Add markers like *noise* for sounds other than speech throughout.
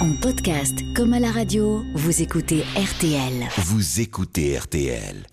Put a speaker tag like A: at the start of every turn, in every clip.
A: En podcast comme à la radio, vous écoutez RTL.
B: Vous écoutez RTL.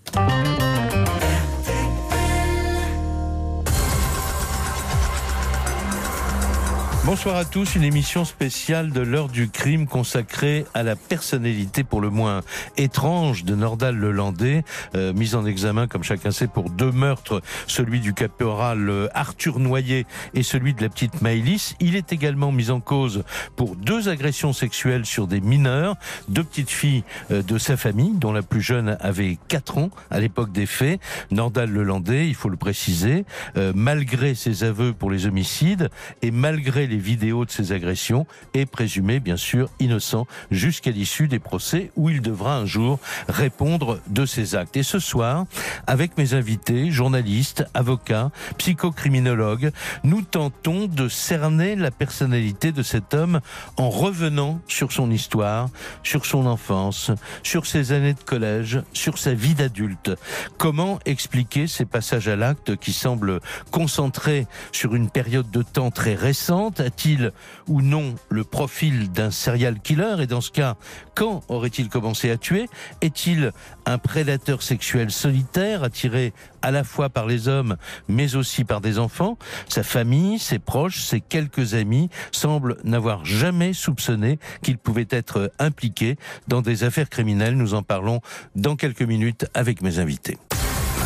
C: Bonsoir à tous, une émission spéciale de l'heure du crime consacrée à la personnalité pour le moins étrange de Nordal Lelandais, euh, mise en examen comme chacun sait pour deux meurtres, celui du caporal euh, Arthur Noyer et celui de la petite Maëlys. Il est également mis en cause pour deux agressions sexuelles sur des mineurs, deux petites filles euh, de sa famille dont la plus jeune avait 4 ans à l'époque des faits. Nordal Lelandais, il faut le préciser, euh, malgré ses aveux pour les homicides et malgré les vidéos de ses agressions, est présumé bien sûr innocent jusqu'à l'issue des procès où il devra un jour répondre de ses actes. Et ce soir, avec mes invités, journalistes, avocats, psychocriminologues, nous tentons de cerner la personnalité de cet homme en revenant sur son histoire, sur son enfance, sur ses années de collège, sur sa vie d'adulte. Comment expliquer ces passages à l'acte qui semblent concentrés sur une période de temps très récente A-t-il ou non le profil d'un serial killer Et dans ce cas, quand aurait-il commencé à tuer Est-il un prédateur sexuel solitaire attiré à la fois par les hommes mais aussi par des enfants Sa famille, ses proches, ses quelques amis semblent n'avoir jamais soupçonné qu'il pouvait être impliqué dans des affaires criminelles. Nous en parlons dans quelques minutes avec mes invités.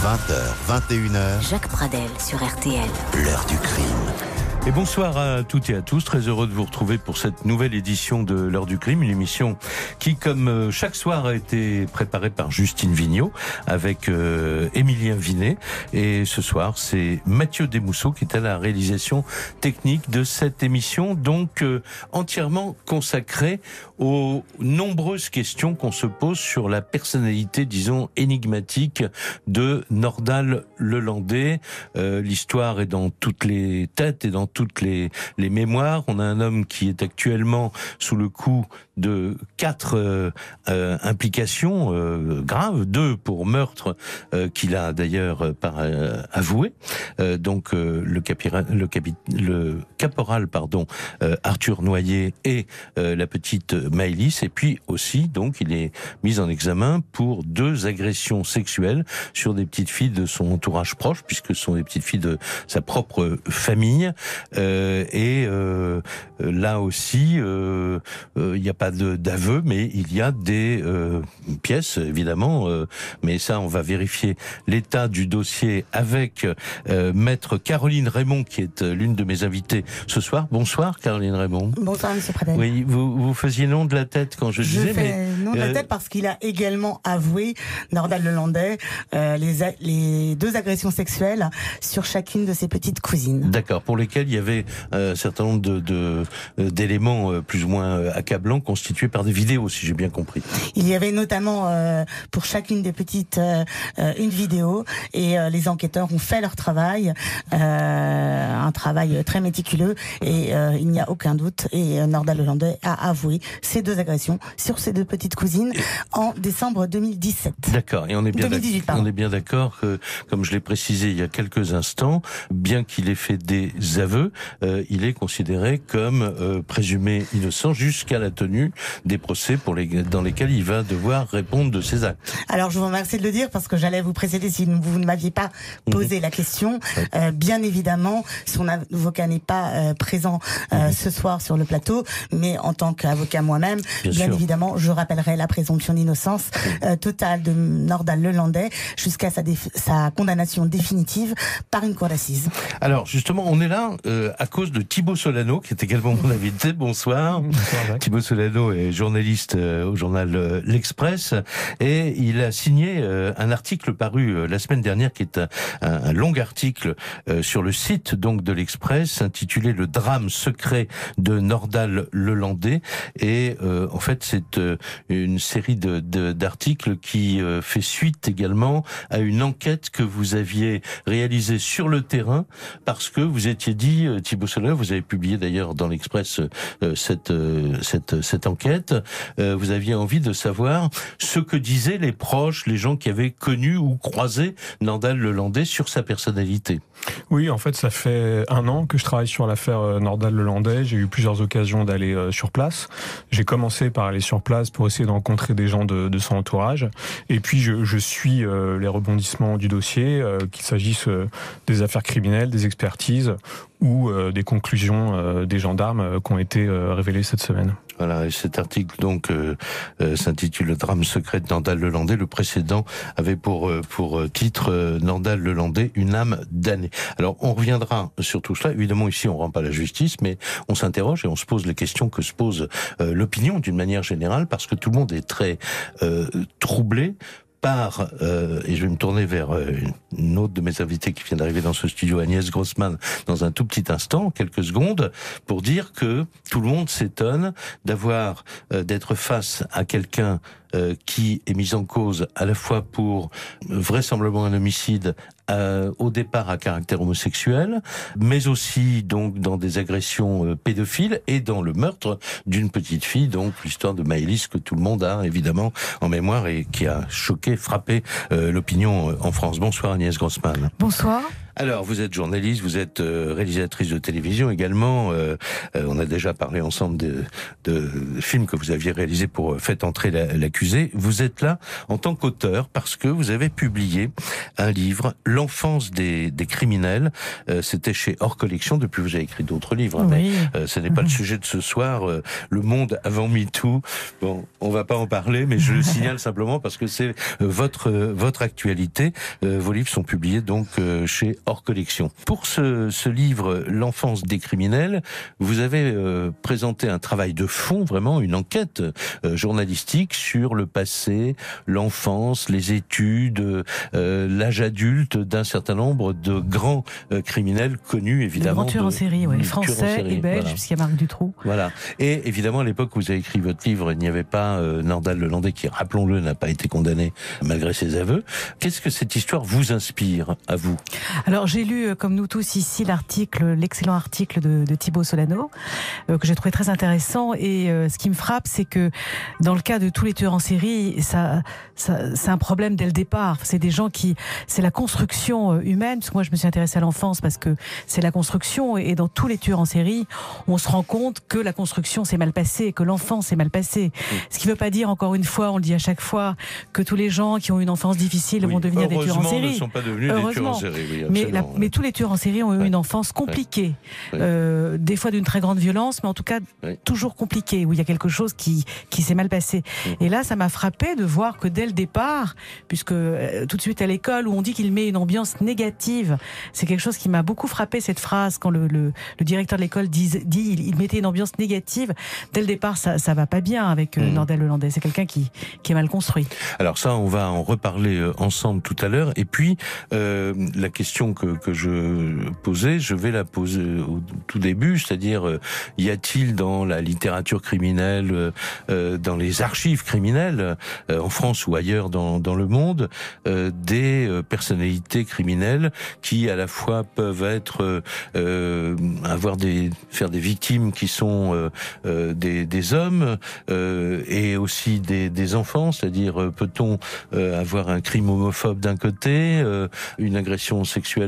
B: 20h, 21h,
A: Jacques Pradel sur RTL.
B: l'heure du crime.
C: Et bonsoir à toutes et à tous, très heureux de vous retrouver pour cette nouvelle édition de l'heure du crime, une émission qui, comme euh, chaque soir, a été préparée par Justine Vignot avec euh, Émilien Vinet. Et ce soir, c'est Mathieu Desmousseaux qui est à la réalisation technique de cette émission, donc euh, entièrement consacrée aux nombreuses questions qu'on se pose sur la personnalité, disons, énigmatique de Nordal Lelandais. Euh, L'histoire est dans toutes les têtes et dans toutes les, les mémoires. On a un homme qui est actuellement sous le coup de quatre euh, euh, implications euh, graves, deux pour meurtre qu'il a d'ailleurs avoué. Donc le, caporal pardon Arthur Noyer et la petite Maëlys. Et puis aussi donc il est mis en examen pour deux agressions sexuelles sur des petites filles de son entourage proche puisque ce sont des petites filles de sa propre famille. Et là aussi il n'y a pas de- d'aveu mais il y a des euh, pièces évidemment euh, mais ça on va vérifier l'état du dossier avec euh, maître Caroline Raymond qui est euh, l'une de mes invitées ce soir. Bonsoir Caroline Raymond.
D: Bonsoir, Monsieur Pradel.
C: Oui, vous, vous faisiez nom de la tête quand je,
D: Je
C: disais,
D: fais
C: mais
D: nom de la
C: euh,
D: tête parce qu'il a également avoué, Nordal Lelandais, euh, les, les deux agressions sexuelles sur chacune de ses petites cousines.
C: D'accord, pour lesquels il y avait euh, un certain nombre de de- d'éléments euh, plus ou moins accablants constitués par des vidéos, si j'ai bien compris.
D: Il y avait notamment euh, pour chacune des petites euh, une vidéo et euh, les enquêteurs ont fait leur travail, un travail très méticuleux et il n'y a aucun doute et Nordal Lelandais a avoué ces deux agressions sur ses deux petites cousines en décembre 2017.
C: D'accord, et on est bien
D: 2018,
C: d'ac-
D: pardon.
C: on est bien d'accord que, comme je l'ai précisé il y a quelques instants, bien qu'il ait fait des aveux, il est considéré comme présumé innocent jusqu'à la tenue des procès pour les, dans lesquels il va devoir répondre de ses actes.
D: Alors je vous remercie de le dire parce que j'allais vous précéder si vous ne m'aviez pas posé la question. Euh, bien évidemment, son avocat n'est pas euh, présent euh, ce soir sur le plateau, mais en tant qu'avocat moi-même,
C: Bien
D: évidemment, je rappellerai la présomption d'innocence euh, totale de Nordal Lelandais jusqu'à sa, déf- sa condamnation définitive par une cour d'assises.
C: Alors justement, on est là euh, à cause de Thibaut Solano, qui est également mon invité. Bonsoir. Thibaut Solano est journaliste euh, au journal euh, L'Express et il a signé euh, un article paru la semaine dernière, qui est un, long article sur le site donc de l'Express, intitulé "Le drame secret de Nordal Lelandais". Et en fait, c'est une série de d'articles qui fait suite également à une enquête que vous aviez réalisée sur le terrain parce que vous étiez dit Thibaut Soler, vous avez publié d'ailleurs dans l'Express euh, cette cette enquête. vous aviez envie de savoir ce que disaient les proches, les gens qui avaient connu ou croisé Nordal Lelandais sur sa personnalité.
E: Oui, en fait, ça fait un an que je travaille sur l'affaire Nordal Lelandais. J'ai eu plusieurs occasions d'aller sur place. J'ai commencé par aller sur place pour essayer de des gens de, son entourage. Et puis, je, suis euh, les rebondissements du dossier, euh, qu'il s'agisse euh, des affaires criminelles, des expertises ou des conclusions des gendarmes qui ont été révélées cette semaine.
C: Voilà, et cet article donc euh, euh, s'intitule Le drame secret de Nandal Lelandais. Le précédent avait pour euh, pour titre Nandal Lelandais, une âme damnée. Alors on reviendra sur tout cela. Évidemment ici on rend pas la justice, mais on s'interroge et on se pose les questions que se pose l'opinion d'une manière générale, parce que tout le monde est très troublé par, euh, et je vais me tourner vers euh, une autre de mes invités qui vient d'arriver dans ce studio, Agnès Grossman, dans un tout petit instant, quelques secondes, pour dire que tout le monde s'étonne d'avoir, euh, d'être face à quelqu'un euh, qui est mis en cause à la fois pour vraisemblablement un homicide euh, au départ à caractère homosexuel, mais aussi donc dans des agressions euh, pédophiles et dans le meurtre d'une petite fille, donc l'histoire de Maëlys que tout le monde a évidemment en mémoire et qui a choqué, frappé l'opinion en France. Bonsoir Agnès Grossman.
F: Bonsoir.
C: Alors, vous êtes journaliste, vous êtes euh, réalisatrice de télévision également. Euh, euh, on a déjà parlé ensemble de, de, films que vous aviez réalisés pour Faites entrer l'accusé. vous êtes là en tant qu'auteur parce que vous avez publié un livre, L'enfance des, des, criminels. C'était chez Hors Collection. Depuis, vous avez écrit d'autres livres, hein, mais ce n'est pas le sujet de ce soir. le monde avant MeToo. Bon, on va pas en parler, mais je le *laughs* signale simplement parce que c'est votre votre actualité. vos livres sont publiés donc chez hors collection. Pour ce, ce livre, L'enfance des criminels, vous avez euh, présenté un travail de fond, vraiment une enquête euh, journalistique sur le passé, l'enfance, les études, euh, l'âge adulte d'un certain nombre de grands criminels connus, évidemment.
F: Des en série, oui. Français et belge, puisqu'il y a Marc Dutroux.
C: Voilà. Et évidemment, à l'époque où vous avez écrit votre livre, il n'y avait pas Nordal Lelandais, qui, rappelons-le, n'a pas été condamné malgré ses aveux. Qu'est-ce que cette histoire vous inspire, à vous?
F: alors j'ai lu, euh, comme nous tous ici, l'article, l'excellent article de, de Thibaut Solano, euh, que j'ai trouvé très intéressant. Et euh, ce qui me frappe, c'est que dans le cas de tous les tueurs en série, ça, ça c'est un problème dès le départ. C'est des gens qui, c'est la construction humaine. Parce que moi, je me suis intéressée à l'enfance parce que c'est la construction. Et dans tous les tueurs en série, on se rend compte que la construction s'est mal passée, que l'enfance s'est mal passée. Ce qui ne veut pas dire, encore une fois, on le dit à chaque fois, que tous les gens qui ont une enfance difficile vont devenir des tueurs en série.
C: Ne sont pas devenus des tueurs en série.
F: Oui, mais, mais, tous les tueurs en série ont eu une enfance compliquée, euh, des fois d'une très grande violence, mais en tout cas toujours compliquée, où il y a quelque chose qui, qui s'est mal passé. Et là, ça m'a frappé de voir que dès le départ, puisque euh, tout de suite à l'école où on dit qu'il met une ambiance négative, c'est quelque chose qui m'a beaucoup frappé cette phrase quand le, le, le directeur de l'école dit, dit il, mettait une ambiance négative. Dès le départ, ça, ça va pas bien avec euh, mmh. Nordal Hollandais. C'est quelqu'un qui, qui est mal construit.
C: Alors ça, on va en reparler ensemble tout à l'heure. Et puis la question que, je posais, je vais la poser au tout début, c'est-à-dire euh, y a-t-il dans la littérature criminelle, euh, euh, dans les archives criminelles, en France ou ailleurs dans, le monde, des personnalités criminelles qui à la fois peuvent être avoir des faire des victimes qui sont des, hommes et aussi des enfants, c'est-à-dire peut-on avoir un crime homophobe d'un côté, une agression sexuelle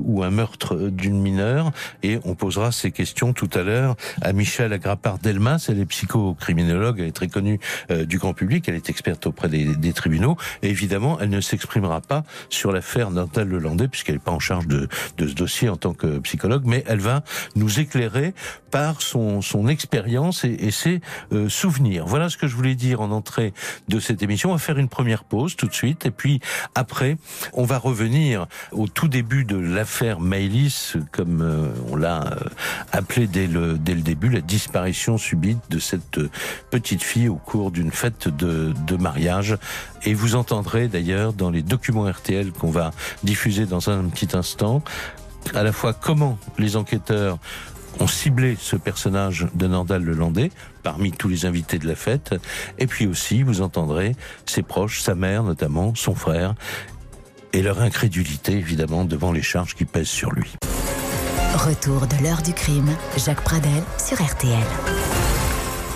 C: ou un meurtre d'une mineure et on posera ces questions tout à l'heure à Michel Agrapard-Delmas. Elle est psychocriminologue, elle est très connue euh, du grand public, elle est experte auprès des, des tribunaux et évidemment elle ne s'exprimera pas sur l'affaire Nantal Lelandais puisqu'elle n'est pas en charge de, de, ce dossier en tant que psychologue, mais elle va nous éclairer par son, son expérience et, et ses euh, souvenirs. Voilà ce que je voulais dire en entrée de cette émission. On va faire une première pause tout de suite et puis après on va revenir au tout début de l'affaire Maëlys, comme euh, on l'a euh, appelé dès le, début, la disparition subite de cette petite fille au cours d'une fête de, de mariage. Et vous entendrez d'ailleurs dans les documents RTL qu'on va diffuser dans un petit instant, à la fois comment les enquêteurs ont ciblé ce personnage de Nordal Lelandais parmi tous les invités de la fête. Et puis aussi, vous entendrez ses proches, sa mère notamment, son frère, et leur incrédulité évidemment devant les charges qui pèsent sur lui.
A: Retour de l'heure du crime, Jacques Pradel sur RTL.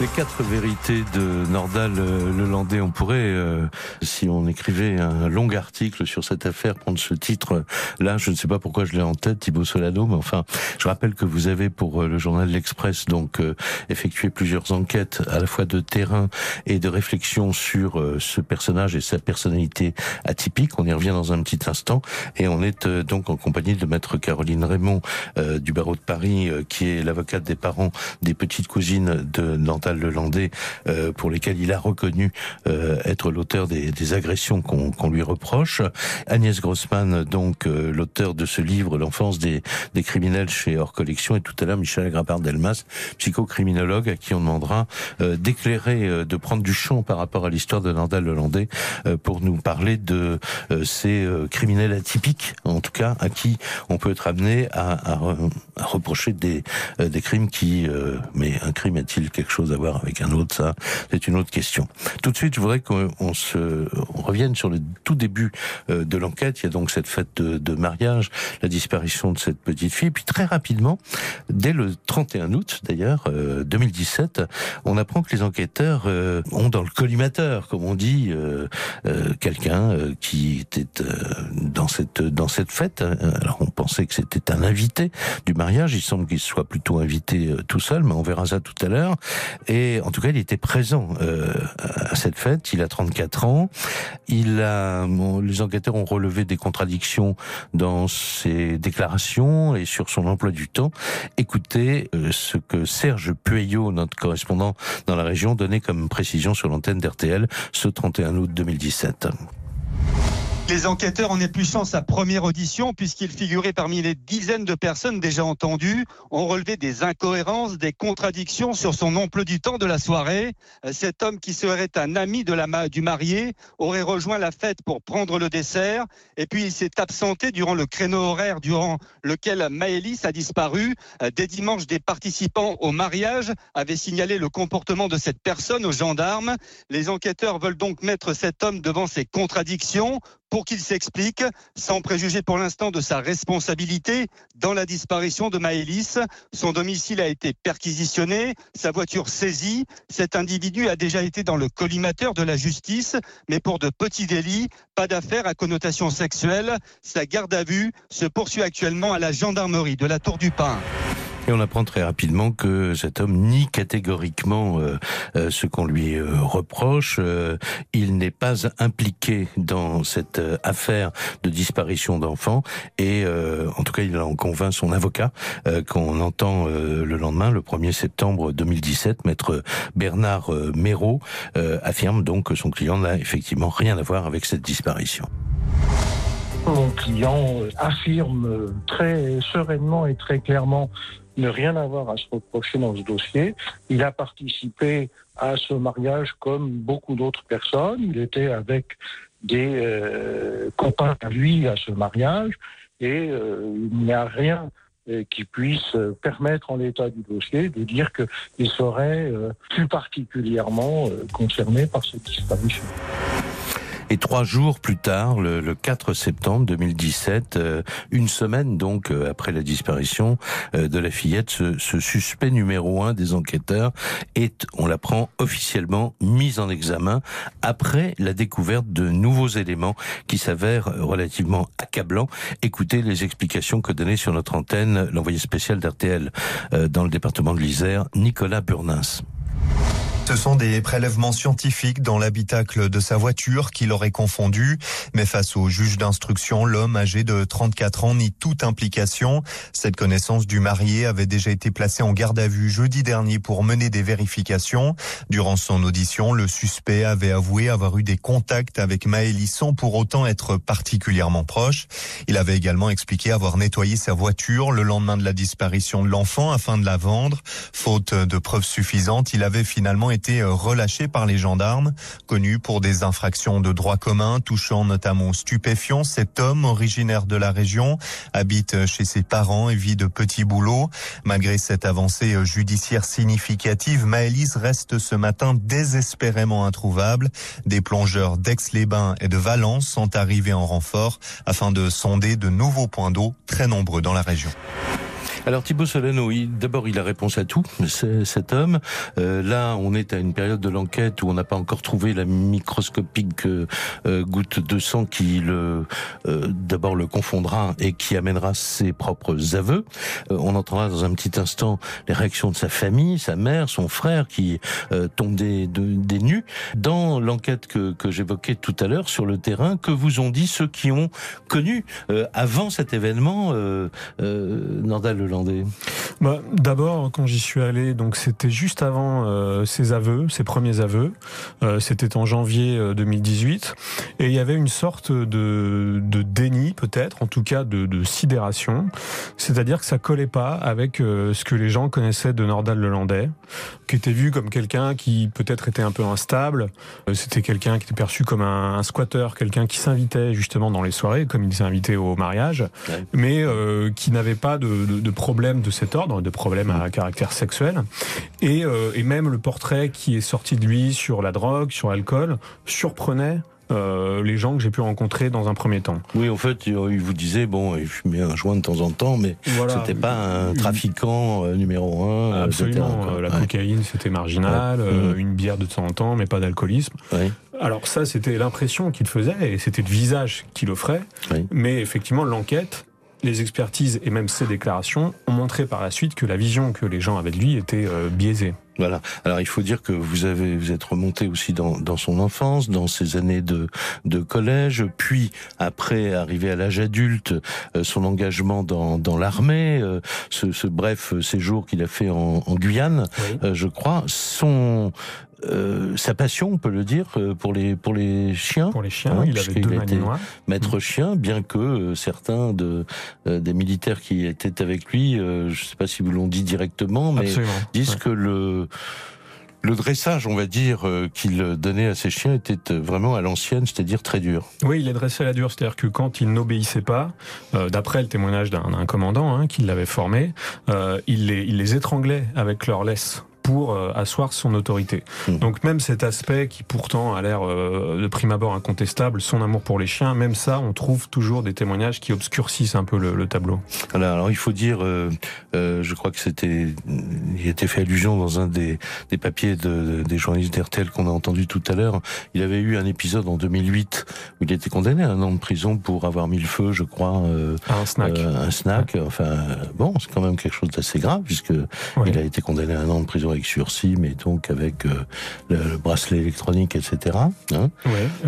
C: Les quatre vérités de Nordal euh, Lelandais, on pourrait, euh, si on écrivait un long article sur cette affaire, prendre ce titre. Là, je ne sais pas pourquoi je l'ai en tête, Thibaut Solano, mais enfin, je rappelle que vous avez pour euh, le journal L'Express donc effectué plusieurs enquêtes à la fois de terrain et de réflexion sur ce personnage et sa personnalité atypique. On y revient dans un petit instant et on est donc en compagnie de maître Caroline Raymond du barreau de Paris, qui est l'avocate des parents des petites cousines de Nordal le Lelandais, euh, pour lesquels il a reconnu euh, être l'auteur des, agressions qu'on lui reproche. Agnès Grossman, donc euh, l'auteur de ce livre, L'enfance des, criminels chez Hors Collection, et tout à l'heure Michel Grappard-Delmas, psychocriminologue, à qui on demandera d'éclairer, de prendre du champ par rapport à l'histoire de Nordal Lelandais pour nous parler de ces criminels atypiques, en tout cas, à qui on peut être amené à, reprocher des, des crimes qui... mais un crime est-il quelque chose à voir avec un autre, ça, c'est une autre question. Tout de suite, je voudrais qu'on se revienne sur le tout début euh, de l'enquête. Il y a donc cette fête de, de, mariage, la disparition de cette petite fille, puis très rapidement, dès le 31 août d'ailleurs 2017, euh, on apprend que les enquêteurs euh, ont dans le collimateur, comme on dit, quelqu'un qui était dans cette dans cette fête. Alors on pensait que c'était un invité du mariage. Il semble qu'il soit plutôt invité tout seul, mais on verra ça tout à l'heure. Et en tout cas, il était présent euh, à cette fête. Il a 34 ans. Il a, les enquêteurs ont relevé des contradictions dans ses déclarations et sur son emploi du temps. Écoutez euh, ce que Serge Pueyo, notre correspondant dans la région, donnait comme précision sur l'antenne d'RTL ce 31 août 2017.
G: Les enquêteurs en épluchant sa première audition, puisqu'il figurait parmi les dizaines de personnes déjà entendues, ont relevé des incohérences, des contradictions sur son emploi du temps de la soirée. Euh, cet homme qui serait un ami du marié aurait rejoint la fête pour prendre le dessert et puis il s'est absenté durant le créneau horaire durant lequel Maëlys a disparu. Euh, dès dimanche, des participants au mariage avaient signalé le comportement de cette personne aux gendarmes. Les enquêteurs veulent donc mettre cet homme devant ses contradictions qu'il s'explique, sans préjuger pour l'instant de sa responsabilité dans la disparition de Maëlys. Son domicile a été perquisitionné, sa voiture saisie. Cet individu a déjà été dans le collimateur de la justice, mais pour de petits délits, pas d'affaires à connotation sexuelle. Sa garde à vue se poursuit actuellement à la gendarmerie de la Tour du Pin.
C: Et on apprend très rapidement que cet homme nie catégoriquement euh, euh, ce qu'on lui euh, reproche. il n'est pas impliqué dans cette affaire de disparition d'enfants et en tout cas il en convainc son avocat qu'on entend le lendemain, le 1er septembre 2017, maître Bernard Méraud affirme donc que son client n'a effectivement rien à voir avec cette disparition.
H: Mon client affirme très sereinement et très clairement ne rien avoir à se reprocher dans ce dossier. Il a participé à ce mariage comme beaucoup d'autres personnes. Il était avec des euh, copains à lui à ce mariage et euh, il n'y a rien euh, qui puisse permettre en l'état du dossier de dire qu'il serait plus particulièrement concerné par cette disparition.
C: Et trois jours plus tard, le, le 4 septembre 2017, euh, une semaine donc euh, après la disparition euh, de la fillette, ce, ce, suspect numéro un des enquêteurs est, on l'apprend officiellement, mis en examen après la découverte de nouveaux éléments qui s'avèrent relativement accablants. Écoutez les explications que donnait sur notre antenne l'envoyé spécial d'RTL dans le département de l'Isère, Nicolas Burnins.
I: Ce sont des prélèvements scientifiques dans l'habitacle de sa voiture qu'il aurait confondu. Mais face au juge d'instruction, l'homme âgé de 34 ans nie toute implication. Cette connaissance du marié avait déjà été placée en garde à vue jeudi dernier pour mener des vérifications. Durant son audition, le suspect avait avoué avoir eu des contacts avec Maëlys sans pour autant être particulièrement proche. Il avait également expliqué avoir nettoyé sa voiture le lendemain de la disparition de l'enfant afin de la vendre. Faute de preuves suffisantes, il avait finalement été relâché par les gendarmes. Connu pour des infractions de droit commun touchant notamment stupéfiants, cet homme originaire de la région habite chez ses parents et vit de petits boulots. Malgré cette avancée judiciaire significative, Maëlys reste ce matin désespérément introuvable. Des plongeurs d'Aix-les-Bains et de Valence sont arrivés en renfort afin de sonder de nouveaux points d'eau très nombreux dans la région.
C: Alors Thibaut Solano, d'abord il a réponse à tout, cet homme. Euh, là, on est à une période de l'enquête où on n'a pas encore trouvé la microscopique euh, euh, goutte de sang qui le d'abord le confondra et qui amènera ses propres aveux. on entendra dans un petit instant les réactions de sa famille, sa mère, son frère qui tombent des, des nus. Dans l'enquête que, que j'évoquais tout à l'heure sur le terrain, que vous ont dit ceux qui ont connu avant cet événement Nordal Leland
E: bah, D'abord, quand j'y suis allé, donc c'était juste avant euh, ses aveux, ses premiers aveux. Euh, c'était en janvier 2018, euh, et il y avait une sorte de, de déni, peut-être, en tout cas de, de sidération. C'est-à-dire que ça collait pas avec ce que les gens connaissaient de Nordal Lelandais, qui était vu comme quelqu'un qui peut-être était un peu instable. C'était quelqu'un qui était perçu comme un, un squatter, quelqu'un qui s'invitait justement dans les soirées, comme il s'est invité au mariage, mais qui n'avait pas de, de, de problèmes de cet ordre, de problèmes à caractère sexuel, et, euh, et même le portrait qui est sorti de lui sur la drogue, sur l'alcool, surprenait euh, les gens que j'ai pu rencontrer dans un premier temps.
C: Oui, en fait, il vous disait bon, il fumait un joint de temps en temps, mais voilà, c'était pas un trafiquant euh, numéro un.
E: Absolument, la cocaïne c'était marginal, mmh. une bière de temps en temps, mais pas d'alcoolisme. Alors ça, c'était l'impression qu'il faisait et c'était le visage qu'il offrait. Mais effectivement, l'enquête les expertises et même ses déclarations ont montré par la suite que la vision que les gens avaient de lui était euh, biaisée.
C: Voilà. Alors il faut dire que vous avez vous êtes remonté aussi dans, dans son enfance, dans ses années de, de collège, puis après arrivé à l'âge adulte, euh, son engagement dans, dans l'armée, euh, ce, ce, bref séjour qu'il a fait en, en Guyane, je crois, son euh, sa passion, on peut le dire, euh, pour les pour les chiens.
E: Pour les chiens, hein, il avait deux
C: maître mmh. chien, bien que euh, certains de des militaires qui étaient avec lui, je ne sais pas si vous l'ont dit directement, mais disent que le le dressage, on va dire, qu'il donnait à ses chiens était vraiment à l'ancienne, c'est-à-dire très dur.
E: Oui, il les dressait à la dure, c'est-à-dire que quand ils n'obéissaient pas, d'après le témoignage d'un commandant hein, qui l'avait formé, il, les, il les étranglait avec leur laisse pour euh, asseoir son autorité. Mmh. Donc même cet aspect qui pourtant a l'air euh, de prime abord incontestable, son amour pour les chiens, même ça, on trouve toujours des témoignages qui obscurcissent un peu le, le tableau.
C: Alors, alors, il faut dire, euh, euh, je crois que c'était, il était fait allusion dans un des, des papiers de, des journalistes d'RTL qu'on a entendu tout à l'heure. Il avait eu un épisode en 2008 où il était condamné à un an de prison pour avoir mis le feu, je crois, euh,
E: un snack.
C: un snack. Enfin, bon, c'est quand même quelque chose d'assez grave puisque il a été condamné à un an de prison avec sursis, mais donc avec euh, le, bracelet électronique, etc. Hein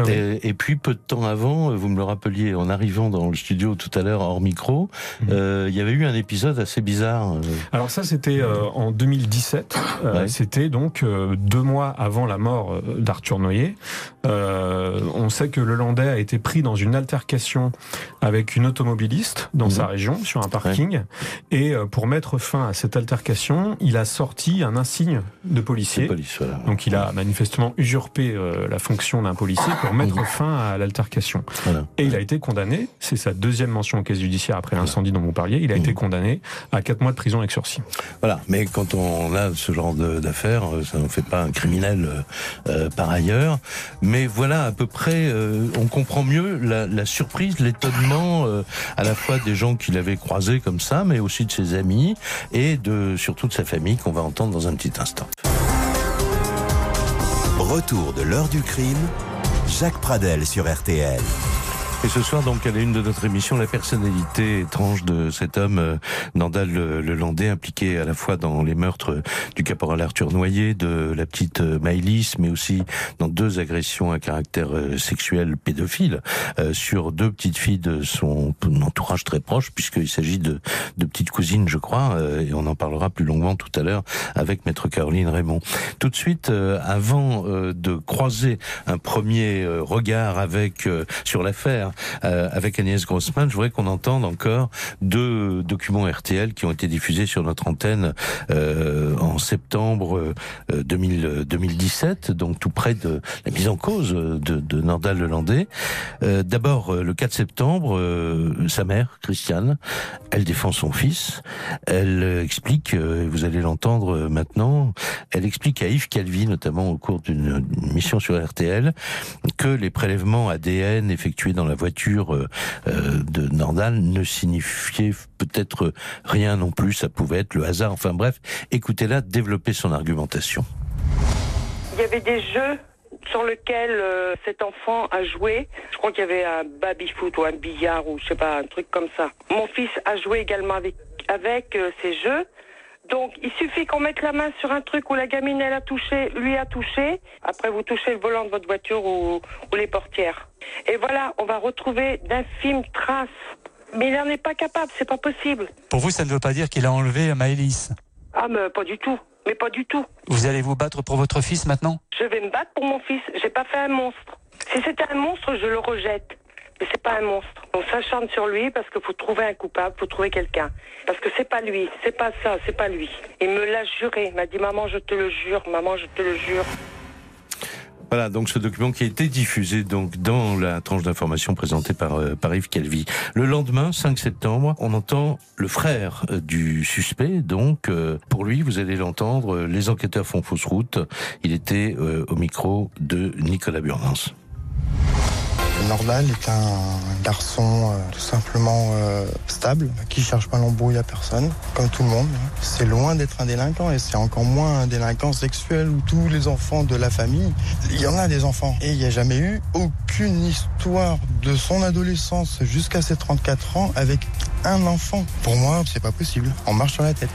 C: et, puis peu de temps avant, vous me le rappeliez en arrivant dans le studio tout à l'heure hors micro, mhm. euh, il y avait eu un épisode assez bizarre. Euh.
E: Alors ça, c'était en 2017. C'était donc deux mois avant la mort d'Arthur Noyer. on sait que le Landais a été pris dans une altercation avec une automobiliste dans mhm. sa région sur un parking. Et pour mettre fin à cette altercation, il a sorti un incident de policier. Donc il a manifestement usurpé euh, la fonction d'un policier pour mettre fin à l'altercation. Et il a été condamné, c'est sa deuxième mention au caisse judiciaire après l'incendie dont vous parliez, il a été mmh. condamné à 4 mois de prison avec sursis.
C: Voilà, mais quand on a ce genre d'affaires, euh, ça ne fait pas un criminel euh, par ailleurs. Mais voilà, à peu près, on comprend mieux la, la surprise, l'étonnement à la fois des gens qu'il avait croisés comme ça, mais aussi de ses amis et de surtout de sa famille qu'on va entendre dans un petit instant.
B: Retour de l'heure du crime, Jacques Pradel sur RTL.
C: Et ce soir, donc, à la une de notre émission, la personnalité étrange de cet homme, euh, Nandal le, Landais, impliqué à la fois dans les meurtres du caporal Arthur Noyer, de la petite euh, Maëlys, mais aussi dans deux agressions à caractère euh, sexuel pédophile sur deux petites filles de son entourage très proche, puisqu'il s'agit de, de petites cousines, je crois, et on en parlera plus longuement tout à l'heure avec maître Caroline Raymond. Tout de suite, avant de croiser un premier regard avec sur l'affaire euh, avec Agnès Grossman, je voudrais qu'on entende encore deux documents RTL qui ont été diffusés sur notre antenne euh, en septembre 2000, 2017, donc tout près de la mise en cause de, de Nordal Lelandais. D'abord, le 4 septembre, sa mère, Christiane, elle défend son fils. Elle explique, vous allez l'entendre maintenant, elle explique à Yves Calvi, notamment au cours d'une mission sur RTL, que les prélèvements ADN effectués dans la voiture euh, euh, de Nordal ne signifiaient peut-être rien non plus, ça pouvait être le hasard, enfin bref, écoutez-la développer son argumentation.
J: Il y avait des jeux sur lesquels euh, cet enfant a joué. Je crois qu'il y avait un baby-foot ou un billard ou je sais pas, un truc comme ça. Mon fils a joué également avec, avec ces jeux. Donc, il suffit qu'on mette la main sur un truc où la gamine, elle a touché, lui a touché. Après, vous touchez le volant de votre voiture ou, les portières. Et voilà, on va retrouver d'infimes traces. Mais il n'en est pas capable, c'est pas possible.
K: Pour vous, ça ne veut pas dire qu'il a enlevé Maëlys
J: Ah, mais pas du tout. Mais pas du tout.
K: Vous allez vous battre pour votre fils maintenant?
J: Je vais me battre pour mon fils. J'ai pas fait un monstre. Si c'était un monstre, je le rejette mais c'est pas un monstre. On s'acharne sur lui parce qu'il faut trouver un coupable, faut trouver quelqu'un. Parce que c'est pas lui, c'est pas ça, c'est pas lui. Il me l'a juré, m'a dit maman je te le jure, maman je te le jure.
C: Voilà, donc ce document qui a été diffusé donc dans la tranche d'information présentée par, euh, Yves Calvi. Le lendemain, 5 septembre, on entend le frère euh, du suspect. Donc, euh, pour lui, vous allez l'entendre, les enquêteurs font fausse route. Il était au micro de Nicolas Burnance.
L: Nordal est un garçon euh, tout simplement euh, stable, qui cherche pas l'embrouille à personne, comme tout le monde. C'est loin d'être un délinquant et c'est encore moins un délinquant sexuel où tous les enfants de la famille, il y en a des enfants. Et il n'y a jamais eu aucune histoire de son adolescence jusqu'à ses 34 ans avec un enfant. Pour moi, c'est pas possible. On marche sur la tête.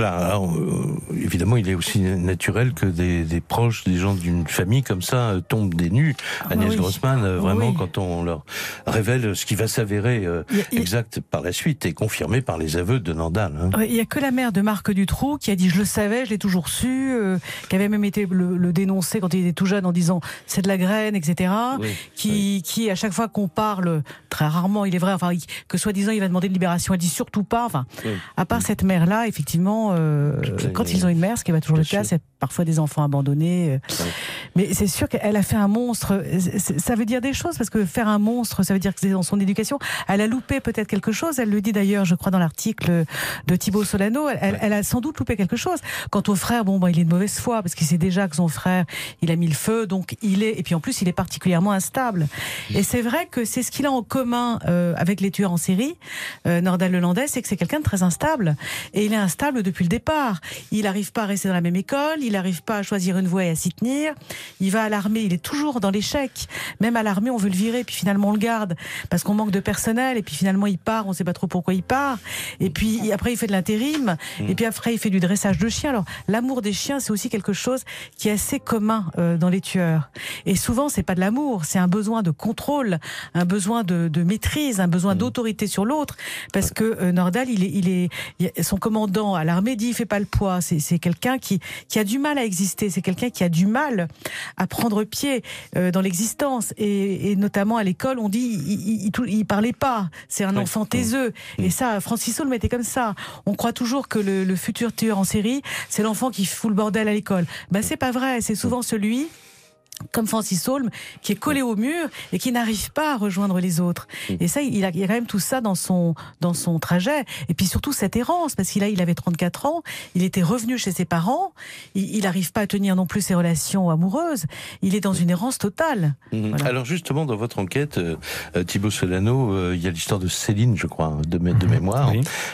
C: Voilà, euh, évidemment, il est aussi naturel que des, des proches, des gens d'une famille comme ça euh, tombent des nus. Ah Agnès Grossman, euh, vraiment, quand on leur révèle ce qui va s'avérer exact par la suite et confirmé par les aveux de Nandal.
F: Hein. Il n'y a que la mère de Marc Dutroux qui a dit je le savais, je l'ai toujours su, qui avait même été le, le, dénoncer quand il était tout jeune en disant c'est de la graine, etc. qui, qui à chaque fois qu'on parle, très rarement, il est vrai, enfin que soi-disant il va demander une libération, elle dit surtout pas. Enfin, à part cette mère-là, effectivement euh, quand ils ont une mère, ce qui va toujours le cas, c'est parfois des enfants abandonnés. Euh. Mais c'est sûr qu'elle a fait un monstre. Ça veut dire des choses parce que faire un monstre, ça veut dire que c'est dans son éducation. Elle a loupé peut-être quelque chose. Elle le dit d'ailleurs, je crois, dans l'article de Thibaut Solano. Elle, a sans doute loupé quelque chose. Quant au frère, bon, il est de mauvaise foi parce qu'il sait déjà que son frère, il a mis le feu, donc il est. Et puis en plus, il est particulièrement instable. Et c'est vrai que c'est ce qu'il a en commun euh, avec les tueurs en série, Nordal Lelandais, c'est que c'est quelqu'un de très instable. Et il est instable depuis le départ. Il n'arrive pas à rester dans la même école, il n'arrive pas à choisir une voie et à s'y tenir. Il va à l'armée, il est toujours dans l'échec. Même à l'armée, on veut le virer, puis finalement on le garde parce qu'on manque de personnel. Et puis finalement il part, on ne sait pas trop pourquoi il part. Et puis après il fait de l'intérim. Et puis après il fait du dressage de chiens. Alors l'amour des chiens, c'est aussi quelque chose qui est assez commun euh, dans les tueurs. Et souvent c'est pas de l'amour, c'est un besoin de contrôle, un besoin de, maîtrise, un besoin d'autorité sur l'autre. Parce que euh, Nordal, il est, il est, son commandant à l'armée dit il fait pas le poids. C'est quelqu'un qui, qui a du mal à exister. C'est quelqu'un qui a du mal à prendre pied euh, dans l'existence. Et, notamment à l'école, on dit il, il, il, parlait pas. C'est un enfant taiseux. Mm. Et ça, Francis le mettait comme ça. On croit toujours que le, le futur tueur en série, c'est l'enfant qui fout le bordel à l'école. Ben c'est pas vrai. C'est souvent celui comme Francis Holm, qui est collé au mur et qui n'arrive pas à rejoindre les autres. Mm. Et ça, il a, il a quand même tout ça dans son dans son trajet. Et puis surtout cette errance, parce qu'il a, il avait 34 ans, il était revenu chez ses parents, il n'arrive pas à tenir non plus ses relations amoureuses. Il est dans une errance totale.
C: Mm. Alors justement, dans votre enquête, euh, euh Thibaut Solano, euh, il y a l'histoire de Céline, je crois, hein, de, de mm-hmm. mémoire.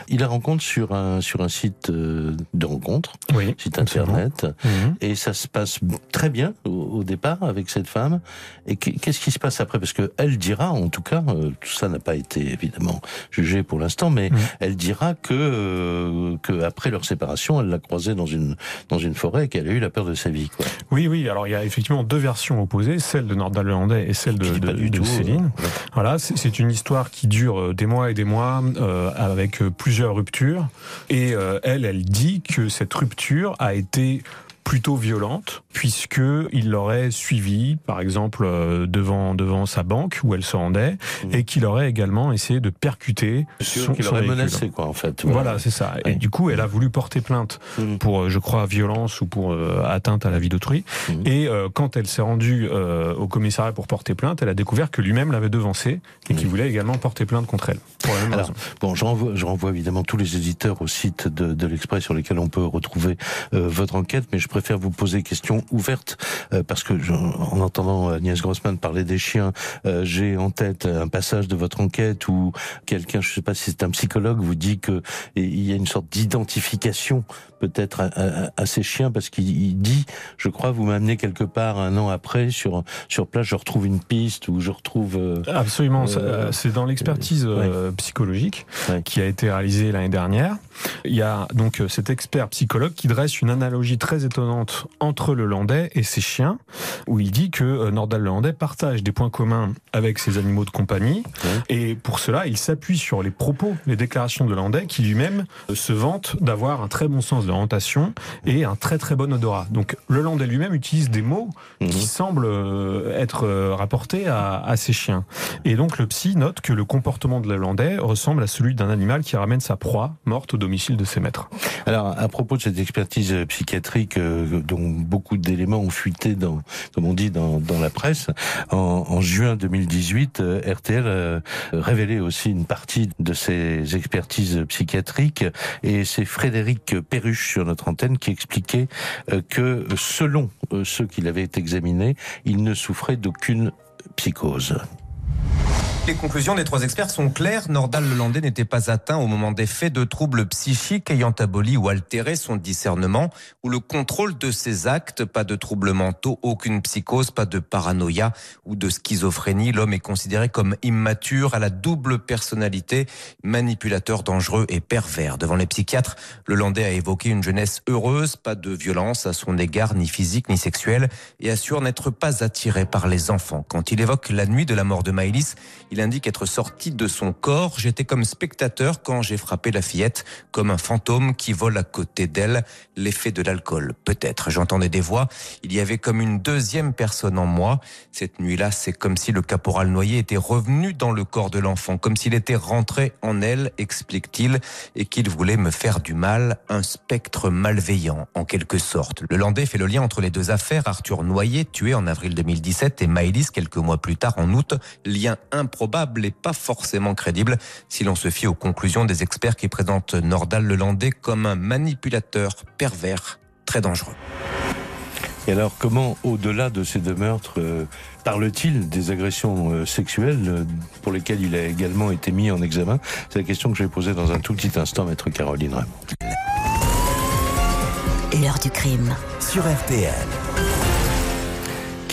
C: Il la rencontre sur un sur un site de rencontre, site internet, mm-hmm. et ça se passe très bien au départ avec cette femme Et qu'est-ce qui se passe après? Parce que elle dira, en tout cas, euh, tout ça n'a pas été évidemment jugé pour l'instant, mais mm. elle dira que euh, que après leur séparation, elle l'a croisé dans une dans une forêt et qu'elle a eu la peur de sa vie. Quoi.
E: Oui, oui. Alors il y a effectivement deux versions opposées, celle de Nordal Lelandais et celle de, de, Céline. Voilà, c'est une histoire qui dure euh, des mois et des mois avec plusieurs ruptures. Et elle, elle dit que cette rupture a été plutôt violente, puisque il l'aurait suivi, par exemple, euh, devant devant sa banque où elle se rendait,
C: Mmh.
E: et qu'il aurait également essayé de percuter son,
C: qu'il
E: son
C: aurait menacé, quoi, en fait.
E: Voilà, c'est ça. Et du coup, elle a voulu porter plainte
C: Mmh.
E: pour, euh, je crois, violence ou pour euh, atteinte à la vie d'autrui.
C: Mmh.
E: Et euh, quand elle s'est rendue euh, au commissariat pour porter plainte, elle a découvert que lui-même l'avait devancée et qu'il voulait également porter plainte contre elle. Pour la même
C: Alors,
E: raison.
C: bon, je renvoie, je renvoie évidemment tous les éditeurs au site de, de l'Express sur lesquels on peut retrouver votre enquête, mais je préfère vous poser question ouverte euh, parce que je- en entendant Agnès Grossman parler des chiens, euh, j'ai en tête un passage de votre enquête où quelqu'un, je sais pas si c'est un psychologue, vous dit que il y a une sorte d'identification peut-être à, à- à ces chiens parce qu'il il dit, je crois, vous m'amenez quelque part un an après sur sur place, je retrouve une piste ou je retrouve. euh,
E: Absolument,
C: Euh,
E: c'est dans l'expertise euh, psychologique
C: Ouais.
E: qui a été réalisée l'année dernière. Il y a donc euh, cet expert psychologue qui dresse une analogie très étonnante entre le landais et ses chiens, où il dit que euh, Nordal le landais partage des points communs avec ses animaux de compagnie, et pour cela, il s'appuie sur les propos, les déclarations de landais, qui lui-même se vante d'avoir un très bon sens de l'orientation et un très très bon odorat. Donc le landais lui-même utilise des mots
C: Mhm.
E: qui semblent euh, être euh, rapportés à, à ses chiens. Et donc le psy note que le comportement de l'Hollandais ressemble à celui d'un animal qui ramène sa proie morte au domicile de ses maîtres.
C: Alors, à propos de cette expertise psychiatrique euh, dont beaucoup d'éléments ont fuité dans, comme on dit, dans, la presse, en, juin 2018, euh, RTL a révélé aussi une partie de ces expertises psychiatriques et c'est Frédéric Perruche sur notre antenne qui expliquait euh, que selon euh, ceux qui l'avaient examiné, il ne souffrait d'aucune psychose.
M: Les conclusions des trois experts sont claires. Nordal Lelandais n'était pas atteint au moment des faits de troubles psychiques ayant aboli ou altéré son discernement ou le contrôle de ses actes. Pas de troubles mentaux, aucune psychose, pas de paranoïa ou de schizophrénie. L'homme est considéré comme immature, à la double personnalité, manipulateur dangereux et pervers. Devant les psychiatres, Lelandais a évoqué une jeunesse heureuse, pas de violence à son égard, ni physique ni sexuelle, et assure n'être pas attiré par les enfants. Quand il évoque la nuit de la mort de Maëlys, il indique être sorti de son corps. J'étais comme spectateur quand j'ai frappé la fillette, comme un fantôme qui vole à côté d'elle. L'effet de l'alcool, peut-être. J'entendais des voix. Il y avait comme une deuxième personne en moi. Cette nuit-là, c'est comme si le caporal noyé était revenu dans le corps de l'enfant, comme s'il était rentré en elle, explique-t-il, et qu'il voulait me faire du mal. Un spectre malveillant, en quelque sorte. Le Landais fait le lien entre les deux affaires. Arthur Noyer, tué en avril 2017, et Maëlys, quelques mois plus tard, en août. Lien improbable et pas forcément crédible si l'on se fie aux conclusions des experts qui présentent Nordal Lelandais comme un manipulateur pervers très dangereux.
C: Et alors, comment, au-delà de ces deux meurtres, euh, parle-t-il des agressions euh, sexuelles euh, pour lesquelles il a également été mis en examen? C'est la question que je vais poser dans un tout petit instant, maître Caroline Raymond.
A: L'heure du crime.
B: Sur RTL.